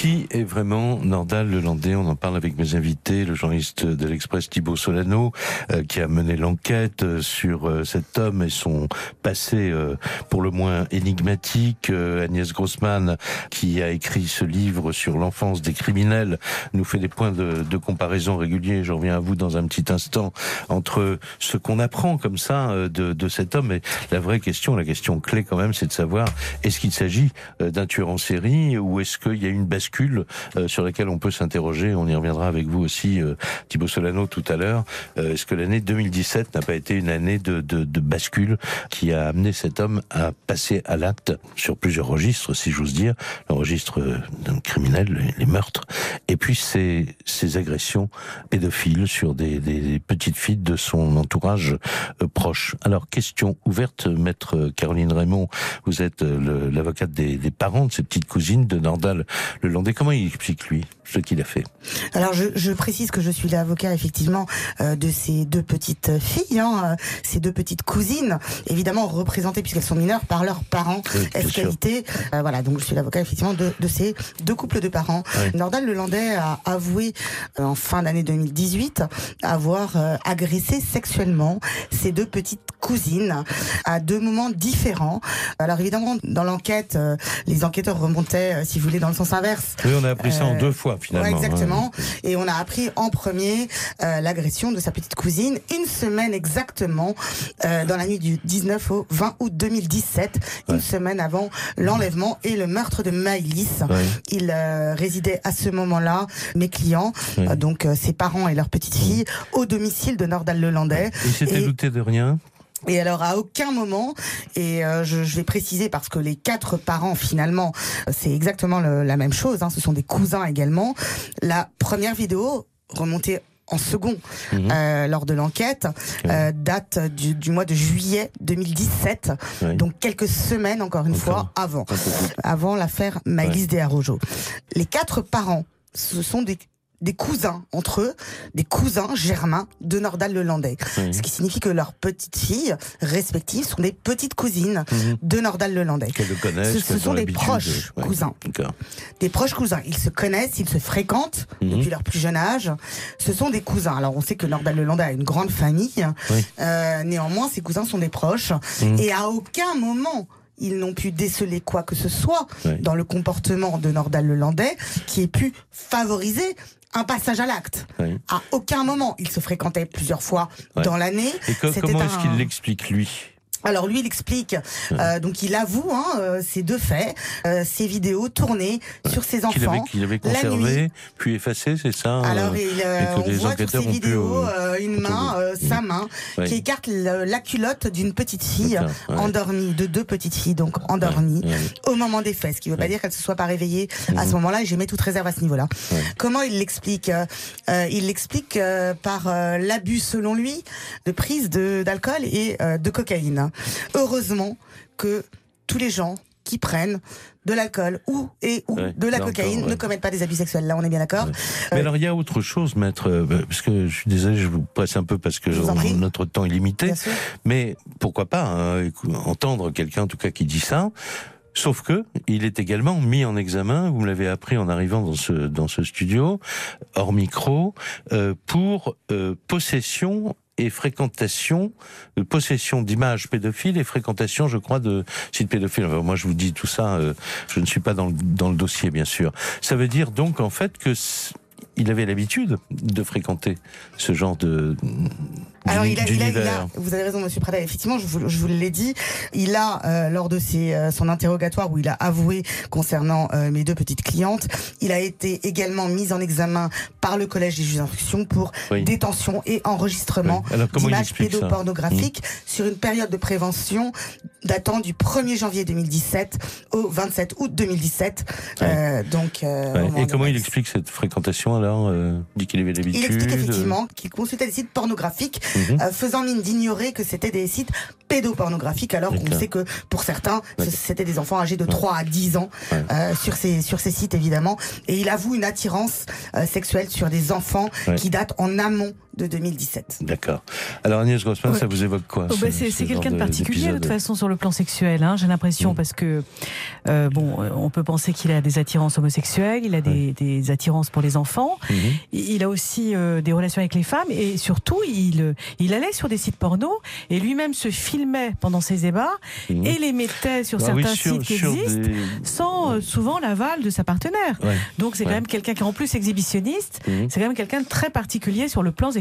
C: Qui est vraiment Nordal Lelandais? On en parle avec mes invités, le journaliste de l'Express Thibault Solano, euh, qui a mené l'enquête euh, sur euh, cet homme et son passé euh, pour le moins énigmatique. Euh, Agnès Grossman, qui a écrit ce livre sur l'enfance des criminels, nous fait des points de, de comparaison réguliers. Je reviens à vous dans un petit instant entre ce qu'on apprend comme ça euh, de, de cet homme et la vraie question, la question clé quand même, c'est de savoir est-ce qu'il s'agit d'un tueur en série ou est-ce qu'il y a une bascule euh, sur laquelle on peut s'interroger. On y reviendra avec vous aussi, euh, Thibaut Solano, tout à l'heure. Euh, est-ce que l'année 2017 n'a pas été une année de, de, de bascule qui a amené cet homme à passer à l'acte sur plusieurs registres, si j'ose dire, le registre d'un criminel, les, meurtres, et puis ces, ces agressions pédophiles sur des, des, petites filles de son entourage proche. Alors, question ouverte, maître Caroline Raymond, vous êtes l'avocate des, des parents de ces petites cousines de Nordal le Comment il explique, lui, ce qu'il a fait
D: Alors je, je précise que je suis l'avocat effectivement euh, de ces deux petites filles, hein, euh, ces deux petites cousines, évidemment représentées puisqu'elles sont mineures par leurs parents,
C: Oui,
D: escalité. Euh, voilà, donc je suis l'avocat effectivement de, de ces deux couples de parents.
C: Oui.
D: Nordal Lelandais a avoué euh, en fin d'année 2018 avoir euh, agressé sexuellement ces deux petites cousines à deux moments différents. Alors évidemment, dans l'enquête, euh, les enquêteurs remontaient, si vous voulez, dans le sens inverse.
C: Oui, on a appris ça en deux fois finalement.
D: Ouais, exactement. Et on a appris en premier euh, l'agression de sa petite cousine une semaine exactement euh, dans la nuit du 19 au 20 août 2017, une semaine avant l'enlèvement et le meurtre de Maëlys.
C: Ouais.
D: Il euh, résidait à ce moment-là, mes clients,
C: Ouais.
D: euh, donc euh, ses parents et leur petite fille, au domicile de Nordal-le-Landais.
C: Il s'était
D: Et-
C: douté de rien
D: et alors à aucun moment, et euh, je, je vais préciser parce que les quatre parents finalement, euh, c'est exactement le- la même chose, hein, ce sont des cousins également. La première vidéo remontée en second
C: Mhm.
D: euh, lors de l'enquête euh, date du, du mois de juillet 2017,
C: Oui.
D: donc quelques semaines encore une fois avant, avant l'affaire Maëlys Desarrojo. Les quatre parents, ce sont des des cousins entre eux, des cousins germains de Nordal-le-Landais.
C: Oui.
D: Ce qui signifie que leurs petites filles respectives sont des petites cousines
C: Mhm.
D: de Nordal-le-Landais.
C: Qu'elles le connaissent.
D: Ce, ce sont
C: ont
D: des proches
C: Ouais.
D: cousins. Des proches cousins. Ils se connaissent, ils se fréquentent
C: Mhm.
D: depuis leur plus jeune âge. Ce sont des cousins. Alors on sait que Nordal-le-Landais a une grande famille.
C: Oui.
D: Euh, néanmoins, ces cousins sont des proches.
C: Mhm.
D: Et à aucun moment, ils n'ont pu déceler quoi que ce soit dans le comportement de Nordal-le-Landais qui ait pu favoriser un passage à l'acte.
C: Oui.
D: À aucun moment, ils se fréquentaient plusieurs fois
C: Ouais.
D: dans l'année.
C: Et comment est-ce qu'il l'explique lui?
D: Alors lui, il explique, euh, donc il avoue hein, euh, ces deux faits, euh, ces vidéos tournées sur ses
C: Qu'il avait,
D: enfants.
C: qu'il avait
D: la nuit.
C: conservé, puis effacé, c'est ça
D: Alors
C: euh,
D: il, euh,
C: et que
D: on
C: les
D: voit sur ces
C: pu,
D: vidéos
C: euh,
D: euh, une main, euh, sa main,
C: Ouais.
D: qui écarte le- la culotte d'une petite fille
C: ouais.
D: endormie, de deux petites filles donc endormies
C: Ouais, ouais.
D: au moment des faits, ce qui ne veut pas dire qu'elle se soit pas réveillée à ce moment-là. Et j'émets toute réserve à ce niveau-là. Comment il l'explique Euh, euh, Il l'explique euh, par euh, l'abus, selon lui, de prise de d'alcool et euh, de cocaïne. Heureusement que tous les gens qui prennent de l'alcool ou et ou
C: Ouais,
D: de la cocaïne
C: encore, ouais.
D: ne commettent pas des abus sexuels. Là, on est bien d'accord.
C: Mais
D: Euh,
C: alors il y a autre chose, maître, euh, parce que je suis désolé, je vous presse un peu parce que on- notre temps est limité. Mais pourquoi pas hein, entendre quelqu'un en tout cas qui dit ça. Sauf que il est également mis en examen. Vous me l'avez appris en arrivant dans ce dans ce studio, hors micro, euh, pour euh, possession et fréquentation, de possession d'images pédophiles et fréquentation, je crois, de sites pédophiles. Moi, je vous dis tout ça, euh, je ne suis pas dans le, dans le dossier, bien sûr. Ça veut dire donc en fait que il avait l'habitude de fréquenter ce genre de
D: Alors il a, il a- il a-
C: d'univers.
D: vous avez raison, Monsieur Prada. Effectivement, je vous, je vous l'ai dit, il a euh, lors de ses, euh, son interrogatoire où il a avoué concernant euh, mes deux petites clientes, il a été également mis en examen par le collège des juges d'instruction pour
C: Oui.
D: détention et enregistrement
C: Oui.
D: D'images
C: Mmh.
D: pédopornographiques sur une période de prévention datant du 1er janvier 2017 au 27 août 2017. Euh, donc,
C: Ouais. Et comment il explique cette fréquentation alors? Euh, Il dit qu'il avait l'habitude.
D: Il explique effectivement qu'il consultait des sites pornographiques,
C: Mhm.
D: euh, faisant mine d'ignorer que c'était des sites pédopornographiques, alors qu'on sait que pour certains, c'était des enfants âgés de 3 à 10 ans
C: Ouais.
D: euh, sur ces sur ces sites évidemment. Et il avoue une attirance euh, sexuelle sur des enfants
C: Ouais.
D: qui datent en amont de 2017.
C: D'accord. Alors Agnès Grossman,
F: Ouais.
C: ça vous évoque quoi
F: Oh, bah, c'est
C: ce
F: quelqu'un de particulier de toute façon sur le plan sexuel. Hein, J'ai l'impression
C: Mm.
F: parce que euh, bon, euh, on peut penser qu'il a des attirances homosexuelles, il a des, des attirances pour les enfants,
C: Mhm.
F: il a aussi euh, des relations avec les femmes et surtout il il allait sur des sites porno et lui-même se filmait pendant ses ébats
C: Mhm.
F: et les mettait sur
C: Ah oui,
F: certains
C: sur-
F: sites qui existent
C: des-
F: sans euh, souvent l'aval de sa partenaire.
C: Ouais.
F: Donc c'est quand même quelqu'un qui est en plus exhibitionniste.
C: Mhm.
F: C'est quand même quelqu'un de très particulier sur le plan sexuel.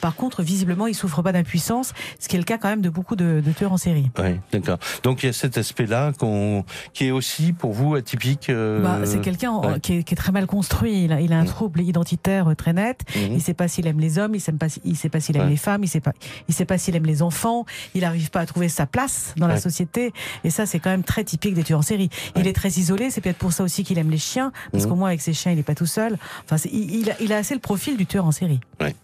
F: Par contre, visiblement, il souffre pas d'impuissance, ce qui est le cas quand même de beaucoup de, de tueurs en série.
C: Oui, d'accord. Donc il y a cet aspect-là qu'on, qui est aussi pour vous atypique. euh,
F: Bah, c'est quelqu'un
C: ouais.
F: qui, est, qui est très mal construit. Il a, il a un trouble identitaire euh, très net.
C: Mhm.
F: Il sait pas s'il aime les hommes, il pas, il sait pas s'il aime
C: Ouais.
F: les femmes, il sait pas, il sait pas s'il aime les enfants. Il n'arrive pas à trouver sa place dans la société. Et ça, c'est quand même très typique des tueurs en série. Il est très isolé. C'est peut-être pour ça aussi qu'il aime les chiens, parce
C: Mhm.
F: qu'au moins avec ses chiens, il est pas tout seul. Enfin, c'est- il, il a, il a assez le profil du tueur en série.
C: Ouais.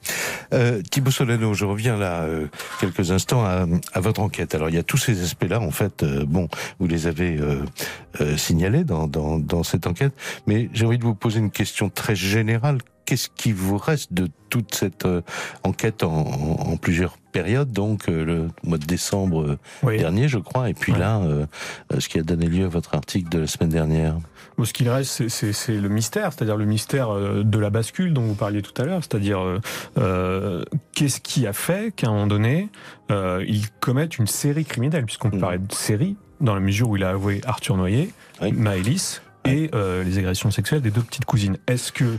C: Euh, Thibaut Solano, je reviens là euh, quelques instants à, votre enquête. Alors il y a tous ces aspects-là, en fait, euh, bon, vous les avez euh, signalés dans cette enquête, mais j'ai envie de vous poser une question très générale. Qu'est-ce qui vous reste de toute cette euh, enquête en, en- en plusieurs périodes, donc euh, le mois de décembre euh,
E: Oui.
C: dernier, je crois, et puis
E: Ouais.
C: là, ce qui a donné lieu à votre article de la semaine dernière?
E: Ce qu'il reste, c'est- le mystère, c'est-à-dire le mystère de la bascule dont vous parliez tout à l'heure, c'est-à-dire euh, qu'est-ce qui a fait qu'à un moment donné, euh, il commette une série criminelle, puisqu'on peut
C: Mm.
E: parler de série, dans la mesure où il a avoué Arthur Noyer,
C: Oui.
E: Maëlys et euh, les agressions sexuelles des deux petites cousines. Est-ce que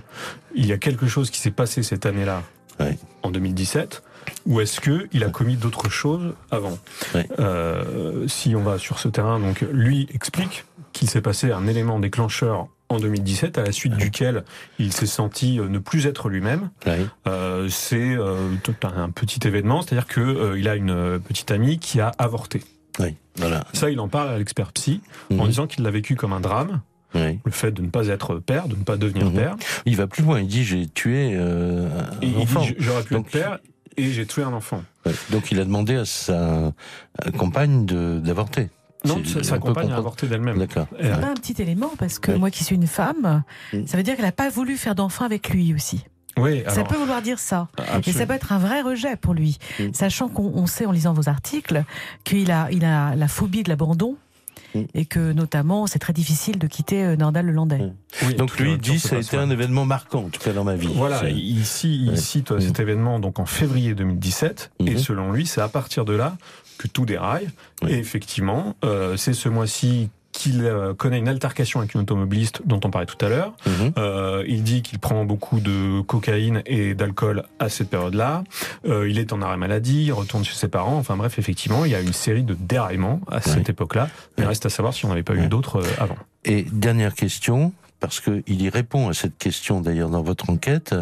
E: il y a quelque chose qui s'est passé cette année-là,
C: Oui.
E: en 2017, ou est-ce que il a commis d'autres choses avant
C: Oui.
E: Euh, Si on va sur ce terrain, donc lui explique qu'il s'est passé un élément déclencheur en 2017, à la suite duquel il s'est senti euh, ne plus être lui-même.
C: Oui.
E: Euh, c'est euh, un petit événement, c'est-à-dire que euh, il a une euh, petite amie qui a avorté.
C: Oui, voilà.
E: Ça, il en parle à l'expert psy en
C: Mhm.
E: disant qu'il l'a vécu comme un drame,
C: Oui.
E: le fait de ne pas être père, de ne pas devenir
C: Mhm.
E: père.
C: Il va plus loin, il dit j'ai tué euh, un
E: Et il
C: enfant.
E: dit j'aurais pu
C: Donc,
E: être père et j'ai tué un enfant.
C: Ouais. Donc il a demandé à sa compagne de- d'avorter.
E: Non,
C: C'est-
E: sa, compagne a avorté d'elle-même.
C: D'accord.
E: A-
F: Pas un petit élément parce que
C: Oui.
F: moi qui suis une femme,
C: Mm.
F: ça veut dire qu'elle n'a pas voulu faire d'enfant avec lui aussi.
E: Oui,
F: ça
E: alors,
F: peut vouloir dire ça. Et
E: absolument.
F: ça peut être un vrai rejet pour lui,
C: Mm.
F: sachant qu'on on sait en lisant vos articles qu'il a, il a la phobie de l'abandon Et que notamment c'est très difficile de quitter euh, Nordal le Landais.
C: Mm.
E: Oui,
C: Donc lui dit
E: c'est
C: ça a été un événement marquant, en tout cas dans ma vie.
E: Voilà, ici, il cite cet événement donc en février 2017, et
C: Mhm.
E: selon lui, c'est à partir de là que tout déraille.
C: Oui.
E: Et effectivement, euh, c'est ce mois-ci qu'il euh, connaît une altercation avec une automobiliste dont on parlait tout à l'heure.
C: Mhm.
E: Euh, il dit qu'il prend beaucoup de cocaïne et d'alcool à cette période-là. Euh, il est en arrêt maladie, il retourne chez ses parents. Enfin bref, effectivement, il y a une série de déraillements à cette époque-là. Mais
C: Ouais.
E: reste à savoir si on n'avait pas eu d'autres avant.
C: Et dernière question, parce que il y répond à cette question d'ailleurs dans votre enquête.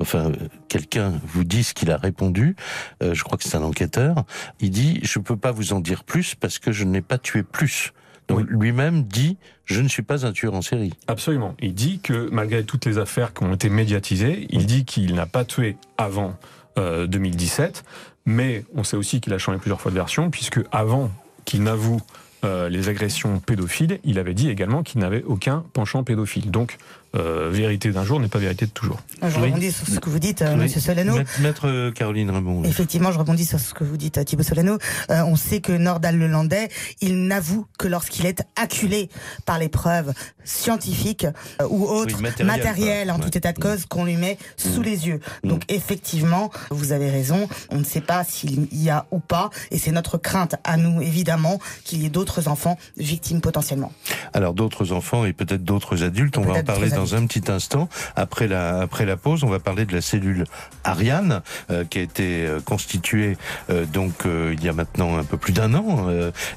C: Enfin, quelqu'un vous dit ce qu'il a répondu. Euh, je crois que c'est un enquêteur. Il dit je peux pas vous en dire plus parce que je n'ai pas tué plus.
E: Oui.
C: lui-même dit je ne suis pas un tueur en série.
E: Absolument. Il dit que malgré toutes les affaires qui ont été médiatisées, il dit qu'il n'a pas tué avant euh, 2017, mais on sait aussi qu'il a changé plusieurs fois de version, puisque avant qu'il n'avoue euh, les agressions pédophiles, il avait dit également qu'il n'avait aucun penchant pédophile. Donc, euh, vérité d'un jour n'est pas vérité de toujours.
D: Je
C: Oui.
D: rebondis sur ce que vous dites, euh,
C: Oui.
D: Monsieur Solano.
C: Maître, Maître, euh, Caroline Raymond. oui.
D: Effectivement, je rebondis sur ce que vous dites, euh, Thibaut Solano. Euh, on sait que Nordal le Landais, il n'avoue que lorsqu'il est acculé par les preuves scientifiques euh, ou autres,
C: Oui, matérielles,
D: en
C: Ouais.
D: tout état de cause, qu'on lui met sous
C: Mm.
D: les yeux.
C: Mm.
D: Donc effectivement, vous avez raison, on ne sait pas s'il y a ou pas, et c'est notre crainte à nous, évidemment, qu'il y ait d'autres enfants victimes potentiellement.
C: Alors d'autres enfants et peut-être d'autres adultes, on va en parler
D: d'autres
C: dans un petit instant. Après la après la pause, on va parler de la cellule Ariane euh, qui a été euh, constituée euh, donc il y a maintenant un peu plus d'un an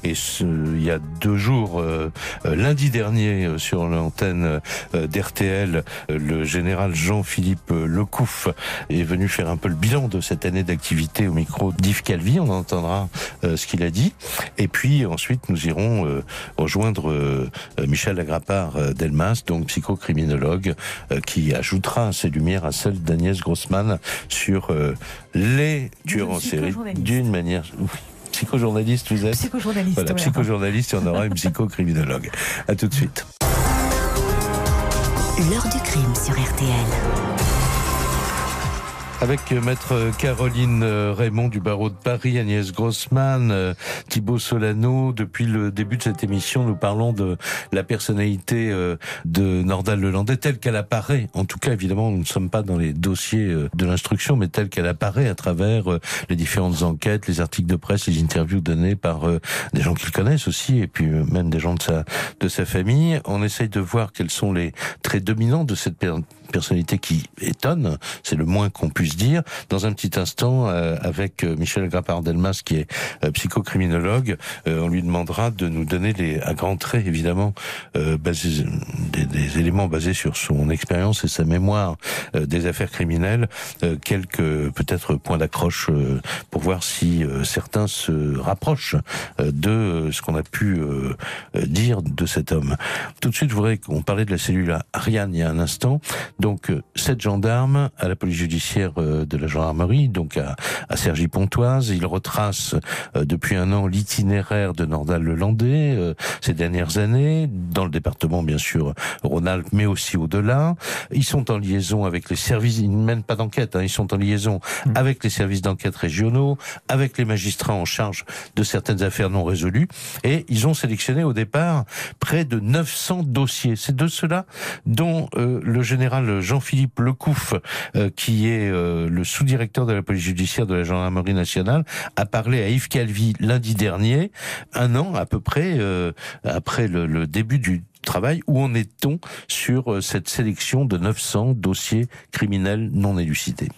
C: et il y a deux jours lundi dernier sur l'antenne d'RTL, le général Jean-Philippe Lecouf est venu faire un peu le bilan de cette année d'activité au micro d'Yves Calvi. On entendra ce qu'il a dit. Et puis ensuite, nous irons rejoindre Michel Agrapard Delmas, donc psychocriminologue, euh, qui ajoutera ses lumières à celles d'Agnès Grossman sur euh, les tueurs en série d'une manière. Psychojournaliste, vous êtes
F: Psychojournaliste.
C: Voilà,
F: ouais.
C: psychojournaliste, il y en aura une *laughs* psychocriminologue. À tout de suite.
A: L'heure du crime sur RTL.
C: Avec maître Caroline euh, Raymond du barreau de Paris, Agnès Grossman, euh, Thibaut Solano. Depuis le début de cette émission, nous parlons de la personnalité euh, de Nordal Lelandais telle qu'elle apparaît. En tout cas, évidemment, nous ne sommes pas dans les dossiers de l'instruction, mais telle qu'elle apparaît à travers les différentes enquêtes, les articles de presse, les interviews données par des gens qu'il connaissent aussi, et puis même des gens de sa de sa famille. On essaye de voir quels sont les traits dominants de cette personnalité qui étonne, c'est le moins qu'on puisse dire. Dans un petit instant, euh, avec euh, Michel Grappard-Delmas, qui est euh, psychocriminologue, euh, on lui demandera de nous donner les, à grands traits, évidemment, euh, basés, des, des éléments basés sur son expérience et sa mémoire euh, des affaires criminelles, quelques peut-être points d'accroche pour voir si certains se rapprochent de ce qu'on a pu dire de cet homme. Tout de suite, je voudrais qu'on parlait de la cellule Ariane il y a un instant. Donc euh, sept gendarmes à la police judiciaire euh, de la gendarmerie, donc à, à Cergy-Pontoise. Ils retracent euh, depuis un an l'itinéraire de Nordal-le-Landais euh, ces dernières années, dans le département bien sûr Rhône-Alpes, mais aussi au-delà. Ils sont en liaison avec les services, ils ne mènent pas d'enquête, hein, ils sont en liaison avec les services d'enquête régionaux, avec les magistrats en charge de certaines affaires non résolues, et ils ont sélectionné au départ près de 900 dossiers. C'est de cela dont euh, le général Jean-Philippe Lecouf, euh, qui est euh, le sous-directeur de la police judiciaire de la gendarmerie nationale, a parlé à Yves Calvi lundi dernier, un an à peu près euh, après le, le début du travail. Où en est-on sur cette sélection de 900 dossiers criminels non élucidés?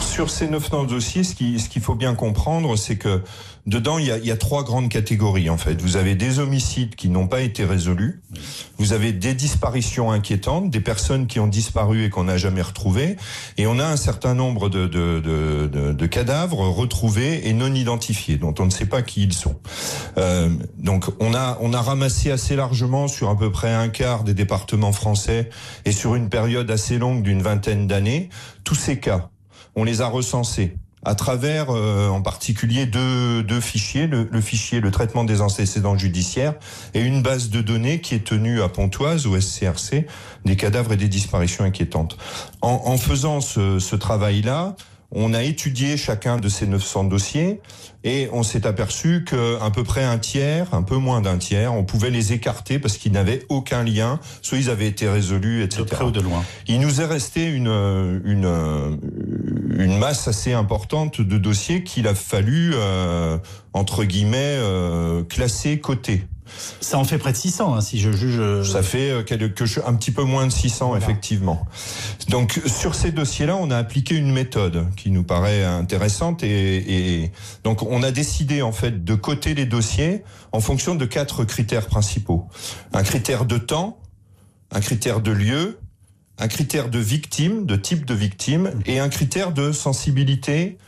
N: Sur ces 900 dossiers, ce qu'il ce qu'il faut bien comprendre, c'est que dedans, il y, a, il y a trois grandes catégories en fait. Vous avez des homicides qui n'ont pas été résolus, vous avez des disparitions inquiétantes, des personnes qui ont disparu et qu'on n'a jamais retrouvées, et on a un certain nombre de, de, de, de cadavres retrouvés et non identifiés, dont on ne sait pas qui ils sont. Euh, donc on a, on a ramassé assez largement sur à peu près un quart des départements français et sur une période assez longue d'une vingtaine d'années, tous ces cas. On les a recensés à travers euh, en particulier deux, fichiers, le, fichier le traitement des antécédents judiciaires et une base de données qui est tenue à Pontoise au SCRC des cadavres et des disparitions inquiétantes. En, en faisant ce, ce travail-là, on a étudié chacun de ces 900 dossiers et on s'est aperçu qu'à peu près un tiers, un peu moins d'un tiers, on pouvait les écarter parce qu'ils n'avaient aucun lien, soit ils avaient été résolus, etc.
O: De près ou de loin.
N: Il nous est resté une, une, une masse assez importante de dossiers qu'il a fallu, euh, entre guillemets, euh, classer, coter.
O: Ça en fait près de 600, hein, si je juge.
N: Ça fait euh, quelque, un petit peu moins de 600, voilà. effectivement. Donc, sur ces dossiers-là, on a appliqué une méthode qui nous paraît intéressante et, et donc on a décidé en fait de coter les dossiers en fonction de quatre critères principaux. Un critère de temps, un critère de lieu, un critère de victime, de type de victime, et un critère de sensibilité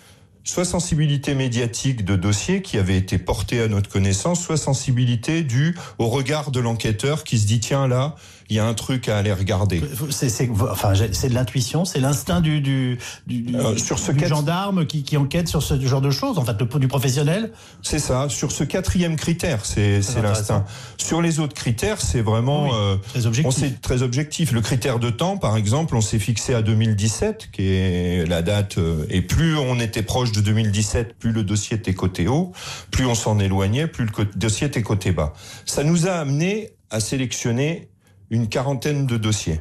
N: soit sensibilité médiatique de dossiers qui avait été porté à notre connaissance, soit sensibilité due au regard de l'enquêteur qui se dit tiens là, il y a un truc à aller regarder.
O: C'est enfin, de l'intuition, c'est l'instinct du, du, du, euh, sur ce du gendarme qui, qui, enquête sur ce genre de choses, en fait, le, du professionnel
N: C'est ça, sur ce quatrième critère, c'est l'instinct. Sur les autres critères, c'est vraiment...
O: Oui, euh, très objectif.
N: On très objectif. Le critère de temps, par exemple, on s'est fixé à 2017, qui est la date, euh, et plus on était proche de 2017, plus le dossier était côté haut, plus on s'en éloignait, plus le dossier était côté bas. Ça nous a amené à sélectionner une quarantaine de dossiers.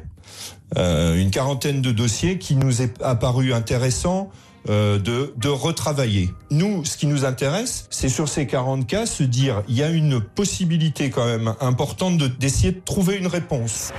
N: Euh, une quarantaine de dossiers qui nous est apparu intéressant euh, de, de retravailler. Nous, ce qui nous intéresse, c'est sur ces 40 cas, se dire, il y a une possibilité quand même importante d'essayer de, de trouver une réponse.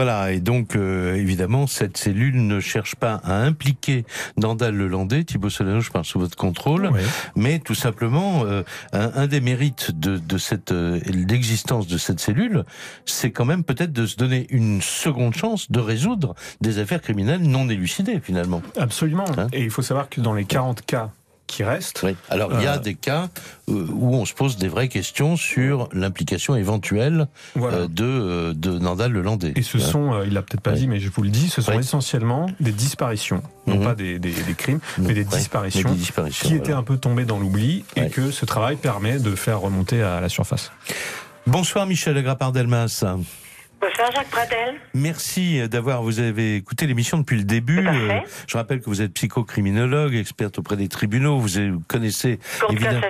C: Voilà, et donc euh, évidemment, cette cellule ne cherche pas à impliquer Nandal Lelandais, Thibault Solano, je parle sous votre contrôle, oui. mais tout simplement, euh, un, un, des mérites de, de cette euh, l'existence de cette cellule, c'est quand même peut-être de se donner une seconde chance de résoudre des affaires criminelles non élucidées finalement.
E: Absolument. Hein et il faut savoir que dans les 40 cas qui reste.
C: Oui. Alors il y a des cas où on se pose des vraies questions sur l'implication éventuelle voilà. de de Nandal Lelandais.
E: Et ce sont, euh, il l'a peut-être pas oui. dit, mais je vous le dis, ce sont oui. essentiellement des disparitions, non mmh. pas des, des, des, crimes, mais des, disparitions,
C: des disparitions,
E: qui étaient un peu tombées dans l'oubli et que ce travail permet de faire remonter à la surface.
C: Bonsoir Michel Agrapard-Delmas.
P: Bonsoir Jacques Pradel.
C: Merci d'avoir, vous avez écouté l'émission depuis le début.
P: Euh,
C: je rappelle que vous êtes psychocriminologue, experte auprès des tribunaux. Vous connaissez
P: évidemment.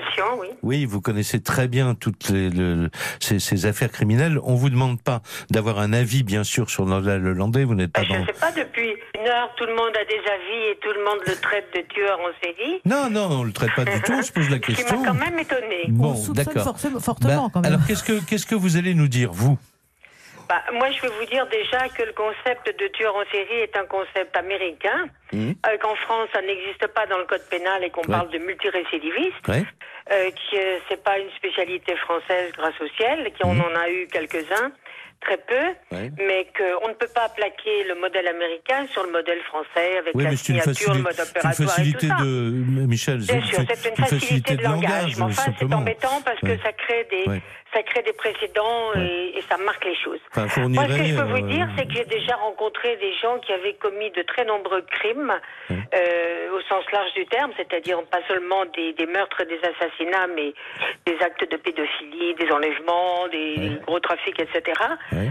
P: oui.
C: Oui, vous connaissez très bien toutes les, le, ces, ces, affaires criminelles. On vous demande pas d'avoir un avis, bien sûr, sur Nordal Lelandais. Vous n'êtes pas
P: je
C: dans.
P: Je sais pas. Depuis une heure, tout le monde a des avis et tout le monde le traite de tueur en série.
C: Non, non, on le traite pas du tout. On se pose la *laughs* question.
P: Ce qui m'a quand même étonné.
C: Bon,
F: d'accord. Fortement,
C: bah,
F: quand même.
C: Alors, qu'est-ce que qu'est-ce que vous allez nous dire, vous?
P: Bah, moi, je vais vous dire déjà que le concept de tueur en série est un concept américain, mmh. euh, qu'en France, ça n'existe pas dans le code pénal et qu'on ouais. parle de multirécidiviste,
C: ouais.
P: euh, qui c'est pas une spécialité française grâce au ciel, qui mmh. en a eu quelques-uns, très peu,
C: ouais.
P: mais qu'on ne peut pas plaquer le modèle américain sur le modèle français avec
C: oui,
P: la signature, le mode opératoire
C: une facilité
P: et tout ça.
C: de Michel,
P: Bien sûr, c'est une, facilité de langage, mais enfin, c'est embêtant parce que ça crée des ça crée des précédents et, et, ça marque les choses.
C: Enfin,
P: Moi, ce que je peux vous dire, c'est que j'ai déjà rencontré des gens qui avaient commis de très nombreux crimes, euh, au sens large du terme, c'est-à-dire pas seulement des, des, meurtres, des assassinats, mais des actes de pédophilie, des enlèvements, des gros trafics, etc., euh,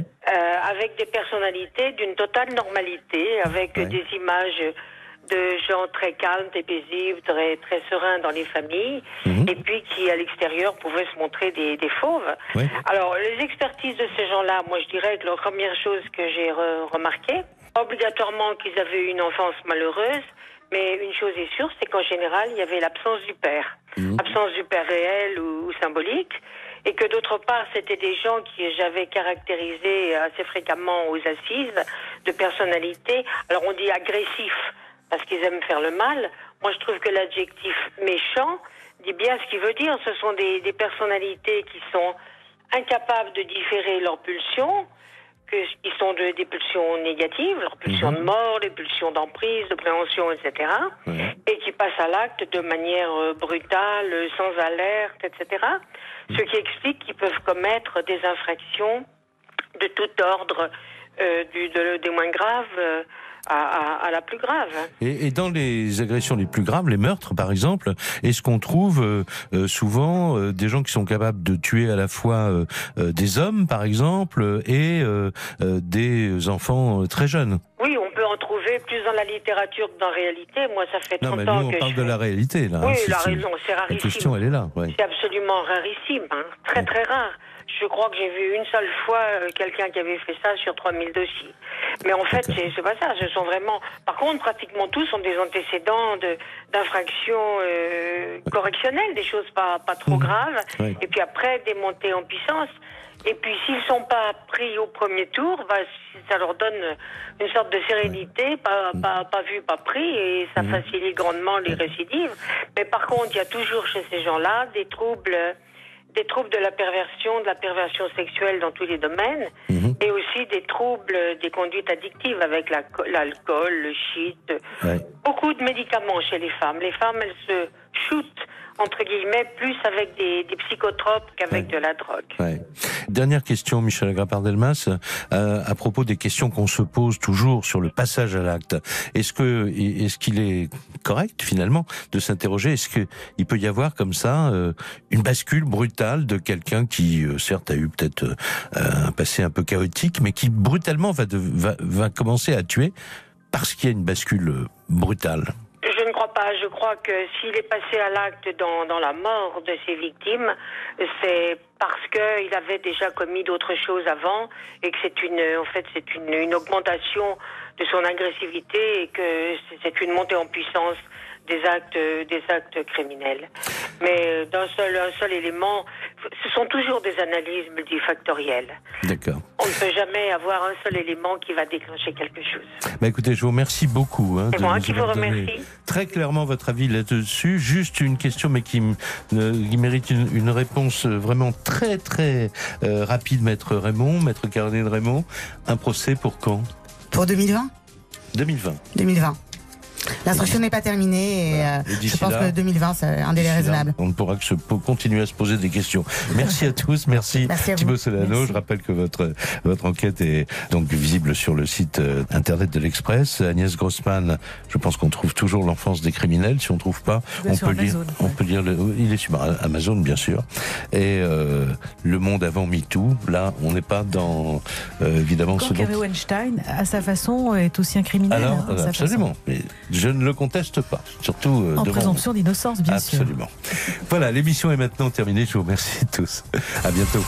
P: avec des personnalités d'une totale normalité, avec des images de gens très calmes, très paisibles, très, très sereins dans les familles,
C: Mhm.
P: et puis qui, à l'extérieur, pouvaient se montrer des, des fauves. Alors, les expertises de ces gens-là, moi, je dirais que la première chose que j'ai re- remarqué, obligatoirement qu'ils avaient eu une enfance malheureuse, mais une chose est sûre, c'est qu'en général, il y avait l'absence du père. Absence du père réel ou, ou symbolique. Et que d'autre part, c'était des gens qui j'avais caractérisés assez fréquemment aux assises de personnalité. Alors on dit agressif parce qu'ils aiment faire le mal. Moi, je trouve que l'adjectif méchant dit bien ce qu'il veut dire. Ce sont des, des personnalités qui sont incapables de différer leurs pulsions, que, qui sont de, des pulsions négatives, leurs pulsions de mort, des pulsions d'emprise, de préhension, etc., et qui passent à l'acte de manière euh, brutale, sans alerte, etc. Ce qui explique qu'ils peuvent commettre des infractions de tout ordre, euh, du, de- des moins graves euh, à, à- à la plus grave.
C: Et, et dans les agressions les plus graves, les meurtres par exemple, est-ce qu'on trouve euh, euh, souvent euh, des gens qui sont capables de tuer à la fois euh, des hommes par exemple et des enfants très jeunes?
P: Oui, on peut en trouver plus dans la littérature que dans la réalité. Moi, ça fait 30
C: Non, mais nous
P: ans
C: on
P: que
C: parle
P: je
C: de la réalité là.
P: Oui,
C: hein, c'est-
P: la, raison, c'est
C: La
P: rarissime.
C: question elle est là. ouais.
P: C'est absolument rarissime, hein. très très rare. Je crois que j'ai vu une seule fois euh, quelqu'un qui avait fait ça sur 3000 dossiers. Mais en fait, c'est pas ça. Ce sont vraiment. Par contre, pratiquement tous ont des antécédents de- d'infractions euh, correctionnelles, des choses pas, pas trop graves.
Q: Oui.
P: Et puis après, des montées en puissance. Et puis s'ils sont pas pris au premier tour, bah, ça leur donne une sorte de sérénité, pas, pas, pas vu, pas pris, et ça facilite grandement les récidives. Mais par contre, il y a toujours chez ces gens-là des troubles, des troubles de la perversion, de la perversion sexuelle dans tous les domaines, et aussi des troubles des conduites addictives avec la- l'alcool, le shit, beaucoup de médicaments chez les femmes. Les femmes, elles se shootent entre guillemets plus avec des, des psychotropes qu'avec de la drogue.
C: Ouais. Dernière question, Michel Agrapard-Delmas, euh, à propos des questions qu'on se pose toujours sur le passage à l'acte. Est-ce que est-ce qu'il est correct finalement de s'interroger? Est-ce que il peut y avoir comme ça euh, une bascule brutale de quelqu'un qui euh, certes a eu peut-être euh, un passé un peu chaotique, mais qui brutalement va, de- va, va commencer à tuer parce qu'il y a une bascule euh, brutale?
P: Je crois que s'il est passé à l'acte dans, la mort de ses victimes, c'est parce qu'il avait déjà commis d'autres choses avant et que c'est en fait, une augmentation de son agressivité et que c'est une montée en puissance des actes, des actes criminels. Mais d'un seul, un seul élément, ce sont toujours des analyses multifactorielles.
C: D'accord.
P: On ne peut jamais avoir un seul élément qui va déclencher quelque chose.
C: Bah écoutez, je vous remercie beaucoup. Hein,
P: C'est moi
C: nous
P: qui vous remercie.
C: Très clairement votre avis là-dessus. Juste une question, mais qui, euh, mérite une, une réponse vraiment très très euh, rapide, Maître Raymond, Maître Caroline Raymond. Un procès pour quand?
D: Pour 2020
C: 2020.
D: 2020. L'instruction n'est pas terminée et, euh,
C: Et
D: je pense
C: là-
D: que 2020, c'est un délai
C: là,
D: raisonnable.
C: On ne pourra que se continuer à se poser des questions. Merci à tous, merci,
D: Merci à.
C: Thibaut Solano. Je rappelle que votre votre enquête est donc visible sur le site euh, internet de l'Express. Agnès Grossman, je pense qu'on trouve toujours l'enfance des criminels. Si on trouve pas,
F: Bien
C: on peut lire.
F: Amazon,
C: On peut lire. Le, il est sur Amazon, bien sûr. Et euh, le monde avant MeToo. Là, on n'est pas dans euh, évidemment ce
F: Quand
C: dont
F: Harvey Weinstein, à sa façon, est aussi un criminel.
C: alors,
F: hein,
C: absolument. Je ne le conteste pas. Surtout euh.
F: En
C: devant-
F: présomption d'innocence, bien sûr.
C: Absolument. Voilà, l'émission est maintenant terminée. Je vous remercie tous. À bientôt.